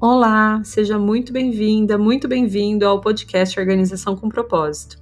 Olá, seja muito bem-vinda, muito bem-vindo ao podcast Organização com Propósito.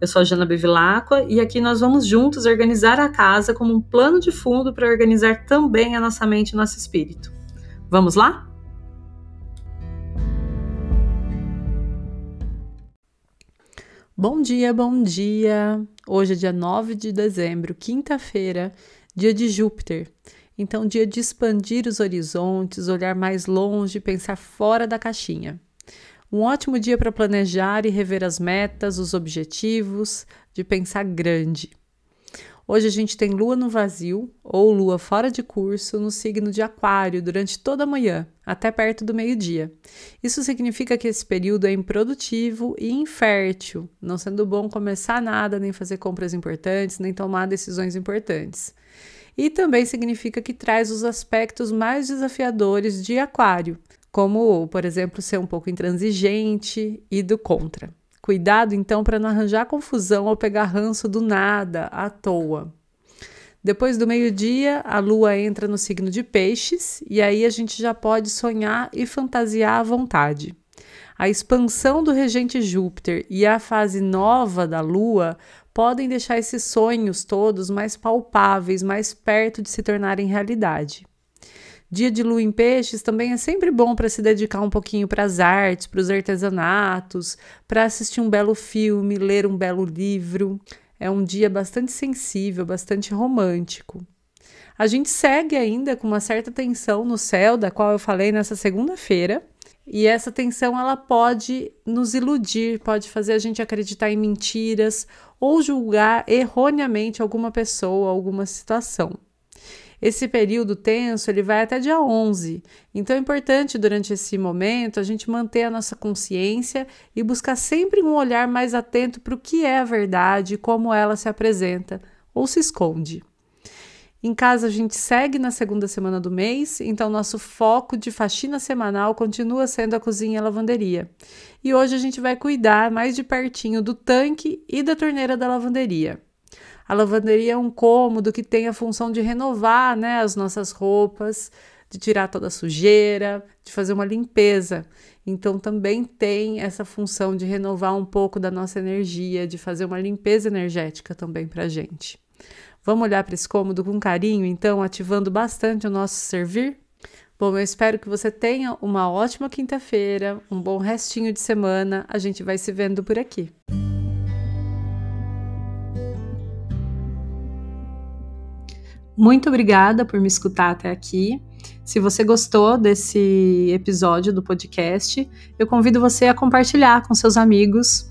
Eu sou a Jana Bevilacqua e aqui nós vamos juntos organizar a casa como um plano de fundo para organizar também a nossa mente e nosso espírito. Vamos lá? Bom dia, bom dia! Hoje é dia 9 de dezembro, quinta-feira, dia de Júpiter. Então, dia de expandir os horizontes, olhar mais longe, pensar fora da caixinha. Um ótimo dia para planejar e rever as metas, os objetivos, de pensar grande. Hoje a gente tem lua no vazio ou lua fora de curso no signo de Aquário durante toda a manhã, até perto do meio-dia. Isso significa que esse período é improdutivo e infértil, não sendo bom começar nada, nem fazer compras importantes, nem tomar decisões importantes. E também significa que traz os aspectos mais desafiadores de Aquário, como, por exemplo, ser um pouco intransigente e do contra. Cuidado então para não arranjar confusão ou pegar ranço do nada, à toa. Depois do meio-dia, a lua entra no signo de Peixes e aí a gente já pode sonhar e fantasiar à vontade. A expansão do regente Júpiter e a fase nova da lua podem deixar esses sonhos todos mais palpáveis, mais perto de se tornarem realidade. Dia de lua em peixes também é sempre bom para se dedicar um pouquinho para as artes, para os artesanatos, para assistir um belo filme, ler um belo livro. É um dia bastante sensível, bastante romântico. A gente segue ainda com uma certa tensão no céu, da qual eu falei nessa segunda-feira, e essa tensão ela pode nos iludir, pode fazer a gente acreditar em mentiras ou julgar erroneamente alguma pessoa, alguma situação. Esse período tenso ele vai até dia 11, então é importante durante esse momento a gente manter a nossa consciência e buscar sempre um olhar mais atento para o que é a verdade, como ela se apresenta ou se esconde. Em casa a gente segue na segunda semana do mês, então nosso foco de faxina semanal continua sendo a cozinha e a lavanderia. E hoje a gente vai cuidar mais de pertinho do tanque e da torneira da lavanderia. A lavanderia é um cômodo que tem a função de renovar né, as nossas roupas, de tirar toda a sujeira, de fazer uma limpeza. Então também tem essa função de renovar um pouco da nossa energia, de fazer uma limpeza energética também para a gente. Vamos olhar para esse cômodo com carinho, então, ativando bastante o nosso servir? Bom, eu espero que você tenha uma ótima quinta-feira, um bom restinho de semana. A gente vai se vendo por aqui. Muito obrigada por me escutar até aqui. Se você gostou desse episódio do podcast, eu convido você a compartilhar com seus amigos,